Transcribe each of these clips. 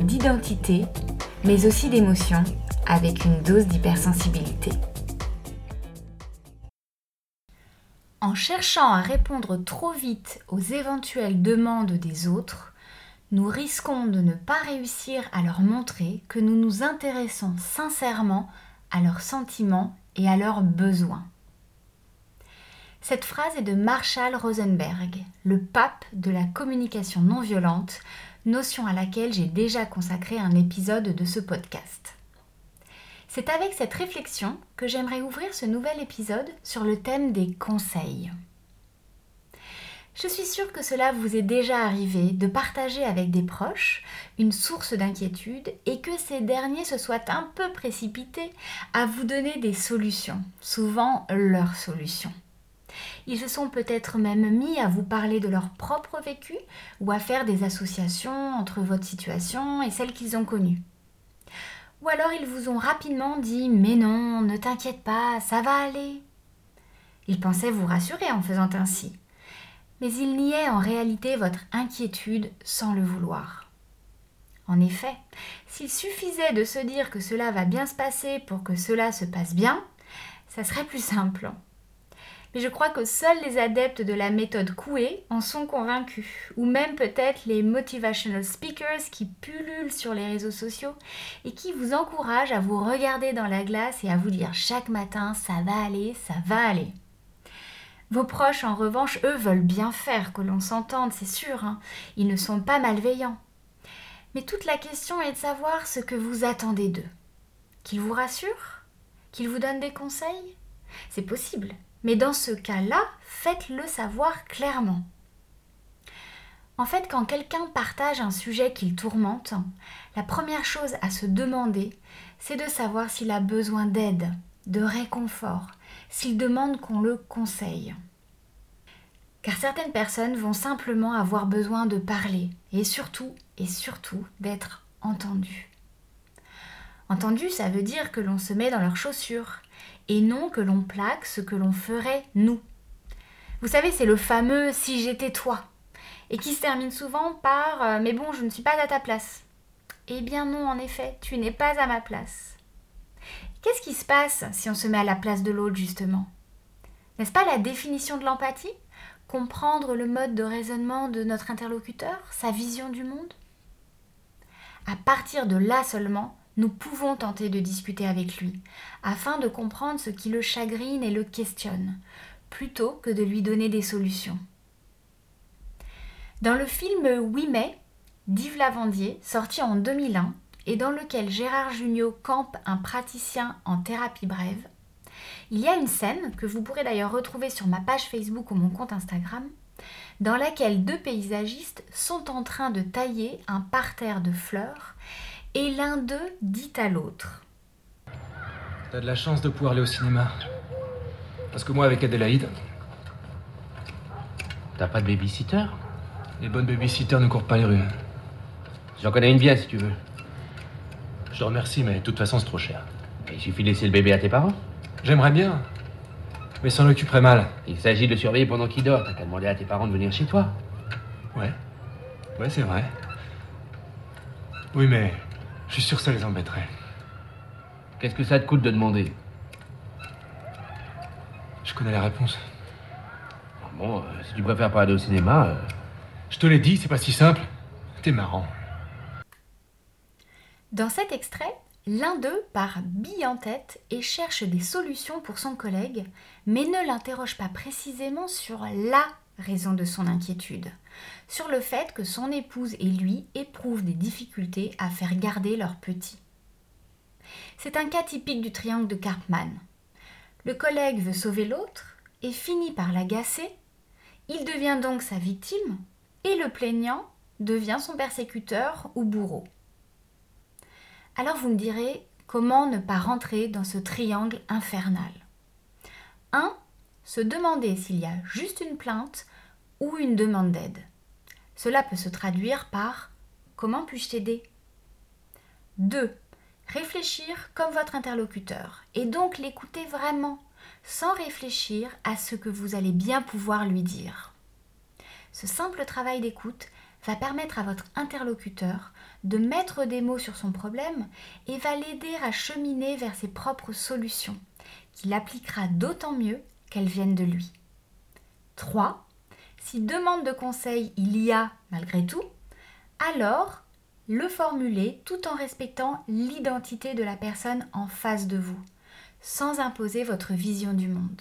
d'identité, mais aussi d'émotion, avec une dose d'hypersensibilité. En cherchant à répondre trop vite aux éventuelles demandes des autres, nous risquons de ne pas réussir à leur montrer que nous nous intéressons sincèrement à leurs sentiments et à leurs besoins. Cette phrase est de Marshall Rosenberg, le pape de la communication non violente, notion à laquelle j'ai déjà consacré un épisode de ce podcast. C'est avec cette réflexion que j'aimerais ouvrir ce nouvel épisode sur le thème des conseils. Je suis sûre que cela vous est déjà arrivé de partager avec des proches une source d'inquiétude et que ces derniers se soient un peu précipités à vous donner des solutions, souvent leurs solutions. Ils se sont peut-être même mis à vous parler de leur propre vécu ou à faire des associations entre votre situation et celle qu'ils ont connue. Ou alors ils vous ont rapidement dit Mais non, ne t'inquiète pas, ça va aller. Ils pensaient vous rassurer en faisant ainsi mais il niait en réalité votre inquiétude sans le vouloir. En effet, s'il suffisait de se dire que cela va bien se passer pour que cela se passe bien, ça serait plus simple. Mais je crois que seuls les adeptes de la méthode Coué en sont convaincus, ou même peut-être les motivational speakers qui pullulent sur les réseaux sociaux et qui vous encouragent à vous regarder dans la glace et à vous dire chaque matin ça va aller, ça va aller. Vos proches, en revanche, eux, veulent bien faire, que l'on s'entende, c'est sûr. Hein. Ils ne sont pas malveillants. Mais toute la question est de savoir ce que vous attendez d'eux. Qu'ils vous rassurent? Qu'ils vous donnent des conseils? C'est possible. Mais dans ce cas-là, faites-le savoir clairement. En fait, quand quelqu'un partage un sujet qu'il tourmente, la première chose à se demander, c'est de savoir s'il a besoin d'aide, de réconfort, s'il demande qu'on le conseille. Car certaines personnes vont simplement avoir besoin de parler et surtout, et surtout, d'être entendues. Entendu, ça veut dire que l'on se met dans leurs chaussures et non que l'on plaque ce que l'on ferait nous. Vous savez, c'est le fameux si j'étais toi et qui se termine souvent par euh, mais bon, je ne suis pas à ta place. Eh bien non, en effet, tu n'es pas à ma place. Qu'est-ce qui se passe si on se met à la place de l'autre, justement? N'est-ce pas la définition de l'empathie? Comprendre le mode de raisonnement de notre interlocuteur, sa vision du monde? À partir de là seulement, nous pouvons tenter de discuter avec lui, afin de comprendre ce qui le chagrine et le questionne, plutôt que de lui donner des solutions. Dans le film Oui mais, d'Yves Lavandier, sorti en 2001, et dans lequel Gérard Jugnot campe un praticien en thérapie brève, il y a une scène que vous pourrez d'ailleurs retrouver sur ma page Facebook ou mon compte Instagram, dans laquelle deux paysagistes sont en train de tailler un parterre de fleurs et l'un d'eux dit à l'autre T'as de la chance de pouvoir aller au cinéma. Parce que moi, avec Adélaïde. T'as pas de babysitter? Les bonnes babysitters ne courent pas les rues. J'en connais une bien si tu veux. Je te remercie, mais de toute façon, c'est trop cher. Il suffit de laisser le bébé à tes parents. J'aimerais bien. Mais s'en occuperait mal. Il s'agit de surveiller pendant qu'il dort. T'as qu'à demander à tes parents de venir chez toi. Ouais. Ouais, c'est vrai. Oui, mais je suis sûr que ça les embêterait. Qu'est-ce que ça te coûte de demander? Je connais la réponse. Bon, euh, si tu préfères pas aller au cinéma. euh, Je te l'ai dit, c'est pas si simple. T'es marrant. Dans cet extrait, l'un d'eux part bille en tête et cherche des solutions pour son collègue, mais ne l'interroge pas précisément sur la raison de son inquiétude, sur le fait que son épouse et lui éprouvent des difficultés à faire garder leur petit. C'est un cas typique du triangle de Karpman. Le collègue veut sauver l'autre et finit par l'agacer. Il devient donc sa victime et le plaignant devient son persécuteur ou bourreau. Alors vous me direz comment ne pas rentrer dans ce triangle infernal? 1. Se demander s'il y a juste une plainte ou une demande d'aide. Cela peut se traduire par Comment puis-je t'aider? 2. Réfléchir comme votre interlocuteur et donc l'écouter vraiment, sans réfléchir à ce que vous allez bien pouvoir lui dire. Ce simple travail d'écoute va permettre à votre interlocuteur de mettre des mots sur son problème et va l'aider à cheminer vers ses propres solutions, qu'il appliquera d'autant mieux qu'elles viennent de lui. 3. Si demande de conseil il y a malgré tout, alors le formuler tout en respectant l'identité de la personne en face de vous, sans imposer votre vision du monde.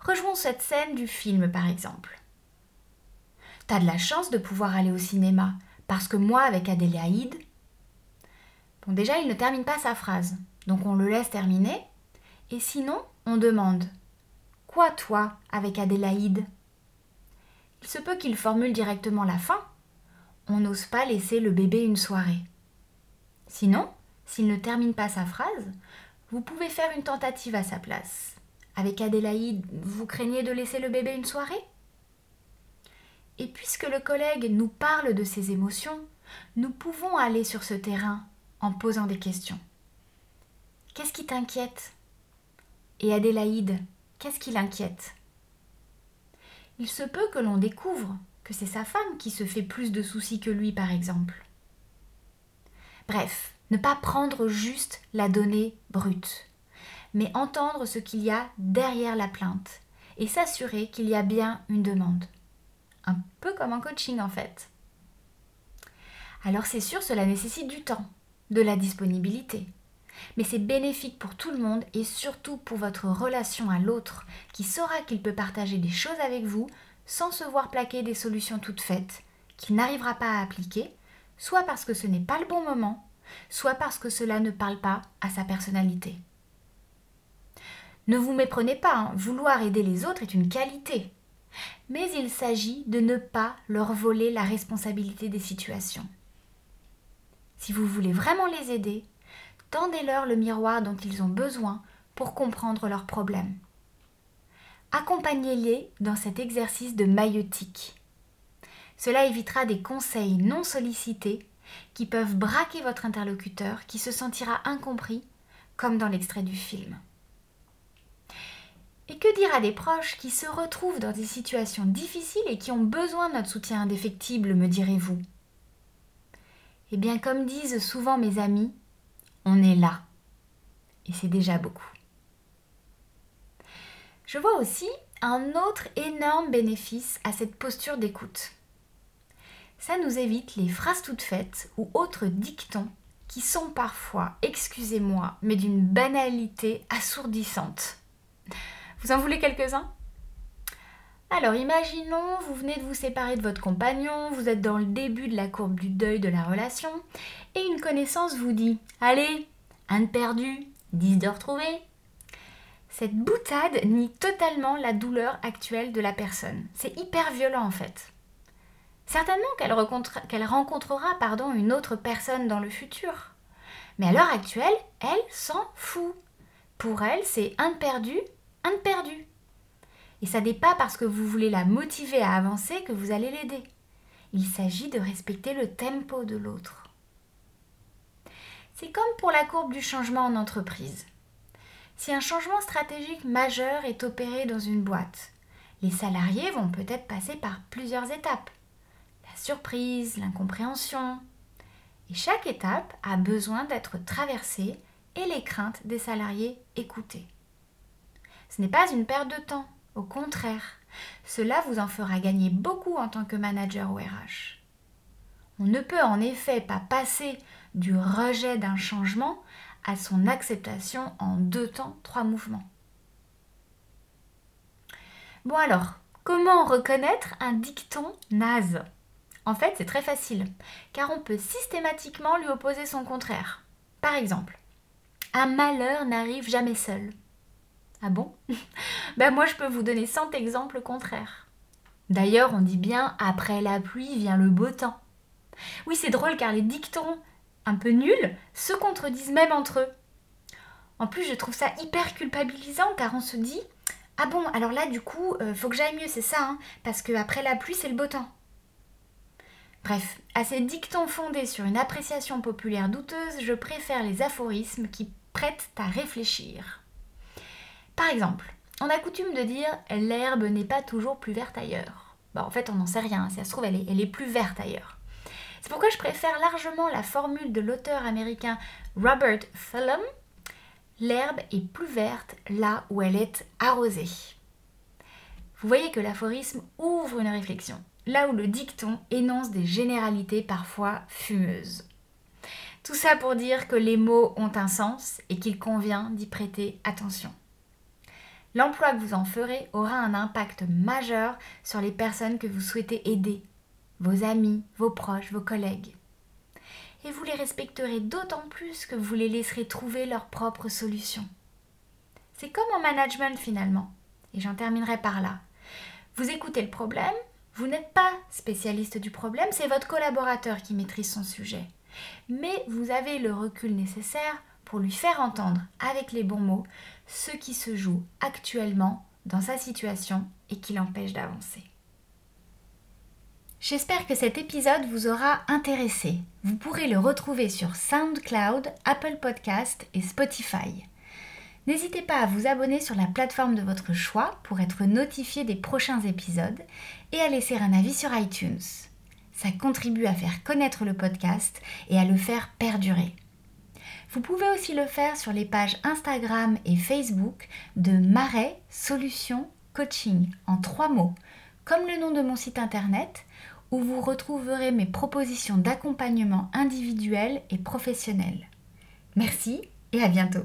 Rejouons cette scène du film par exemple. T'as de la chance de pouvoir aller au cinéma, parce que moi avec Adélaïde. Bon, déjà, il ne termine pas sa phrase, donc on le laisse terminer, et sinon, on demande Quoi toi avec Adélaïde? Il se peut qu'il formule directement la fin, on n'ose pas laisser le bébé une soirée. Sinon, s'il ne termine pas sa phrase, vous pouvez faire une tentative à sa place. Avec Adélaïde, vous craignez de laisser le bébé une soirée? Et puisque le collègue nous parle de ses émotions, nous pouvons aller sur ce terrain en posant des questions. Qu'est-ce qui t'inquiète? Et Adélaïde, qu'est-ce qui l'inquiète? Il se peut que l'on découvre que c'est sa femme qui se fait plus de soucis que lui, par exemple. Bref, ne pas prendre juste la donnée brute, mais entendre ce qu'il y a derrière la plainte et s'assurer qu'il y a bien une demande. Un peu comme en coaching en fait. Alors c'est sûr, cela nécessite du temps, de la disponibilité. Mais c'est bénéfique pour tout le monde et surtout pour votre relation à l'autre qui saura qu'il peut partager des choses avec vous sans se voir plaquer des solutions toutes faites qu'il n'arrivera pas à appliquer, soit parce que ce n'est pas le bon moment, soit parce que cela ne parle pas à sa personnalité. Ne vous méprenez pas, hein, vouloir aider les autres est une qualité, mais il s'agit de ne pas leur voler la responsabilité des situations. Si vous voulez vraiment les aider, tendez-leur le miroir dont ils ont besoin pour comprendre leurs problèmes. Accompagnez-les dans cet exercice de maïotique. Cela évitera des conseils non sollicités qui peuvent braquer votre interlocuteur qui se sentira incompris, comme dans l'extrait du film. Et que dire à des proches qui se retrouvent dans des situations difficiles et qui ont besoin de notre soutien indéfectible, me direz-vous? Eh bien, comme disent souvent mes amis, on est là. Et c'est déjà beaucoup. Je vois aussi un autre énorme bénéfice à cette posture d'écoute. Ça nous évite les phrases toutes faites ou autres dictons qui sont parfois, excusez-moi, mais d'une banalité assourdissante. Vous en voulez quelques-uns? Alors imaginons, vous venez de vous séparer de votre compagnon, vous êtes dans le début de la courbe du deuil de la relation, et une connaissance vous dit Allez, un de perdu, dix de retrouvé, cette boutade nie totalement la douleur actuelle de la personne. C'est hyper violent en fait. Certainement qu'elle, rencontrera pardon, une autre personne dans le futur. Mais à l'heure actuelle, elle s'en fout. Pour elle, c'est un perdu, un perdu. Et ça n'est pas parce que vous voulez la motiver à avancer que vous allez l'aider. Il s'agit de respecter le tempo de l'autre. C'est comme pour la courbe du changement en entreprise. Si un changement stratégique majeur est opéré dans une boîte, les salariés vont peut-être passer par plusieurs étapes. La surprise, l'incompréhension. Et chaque étape a besoin d'être traversée et les craintes des salariés écoutées. Ce n'est pas une perte de temps, au contraire, cela vous en fera gagner beaucoup en tant que manager ou RH. On ne peut en effet pas passer du rejet d'un changement à son acceptation en deux temps, trois mouvements. Bon alors, comment reconnaître un dicton naze? En fait, c'est très facile, car on peut systématiquement lui opposer son contraire. Par exemple, un malheur n'arrive jamais seul. Ah bon? Ben moi je peux vous donner 100 exemples contraires. D'ailleurs, on dit bien après la pluie vient le beau temps. Oui, c'est drôle car les dictons un peu nuls, se contredisent même entre eux. En plus, je trouve ça hyper culpabilisant car on se dit Ah bon, alors là, du coup, euh, faut que j'aille mieux, c'est ça, hein, parce qu'après la pluie, c'est le beau temps. Bref, à ces dictons fondés sur une appréciation populaire douteuse, je préfère les aphorismes qui prêtent à réfléchir. Par exemple, on a coutume de dire l'herbe n'est pas toujours plus verte ailleurs. Bah, en fait, on n'en sait rien, si ça se trouve, elle est, plus verte ailleurs. C'est pourquoi je préfère largement la formule de l'auteur américain Robert Thullum L'herbe est plus verte là où elle est arrosée. Vous voyez que l'aphorisme ouvre une réflexion, là où le dicton énonce des généralités parfois fumeuses. Tout ça pour dire que les mots ont un sens et qu'il convient d'y prêter attention. L'emploi que vous en ferez aura un impact majeur sur les personnes que vous souhaitez aider, vos amis, vos proches, vos collègues. Et vous les respecterez d'autant plus que vous les laisserez trouver leurs propres solutions. C'est comme en management finalement. Et j'en terminerai par là. Vous écoutez le problème, vous n'êtes pas spécialiste du problème, c'est votre collaborateur qui maîtrise son sujet. Mais vous avez le recul nécessaire pour lui faire entendre avec les bons mots ce qui se joue actuellement dans sa situation et qui l'empêche d'avancer. J'espère que cet épisode vous aura intéressé. Vous pourrez le retrouver sur SoundCloud, Apple Podcast et Spotify. N'hésitez pas à vous abonner sur la plateforme de votre choix pour être notifié des prochains épisodes et à laisser un avis sur iTunes. Ça contribue à faire connaître le podcast et à le faire perdurer. Vous pouvez aussi le faire sur les pages Instagram et Facebook de Marais Solutions Coaching en trois mots, comme le nom de mon site internet, où vous retrouverez mes propositions d'accompagnement individuel et professionnel. Merci et à bientôt.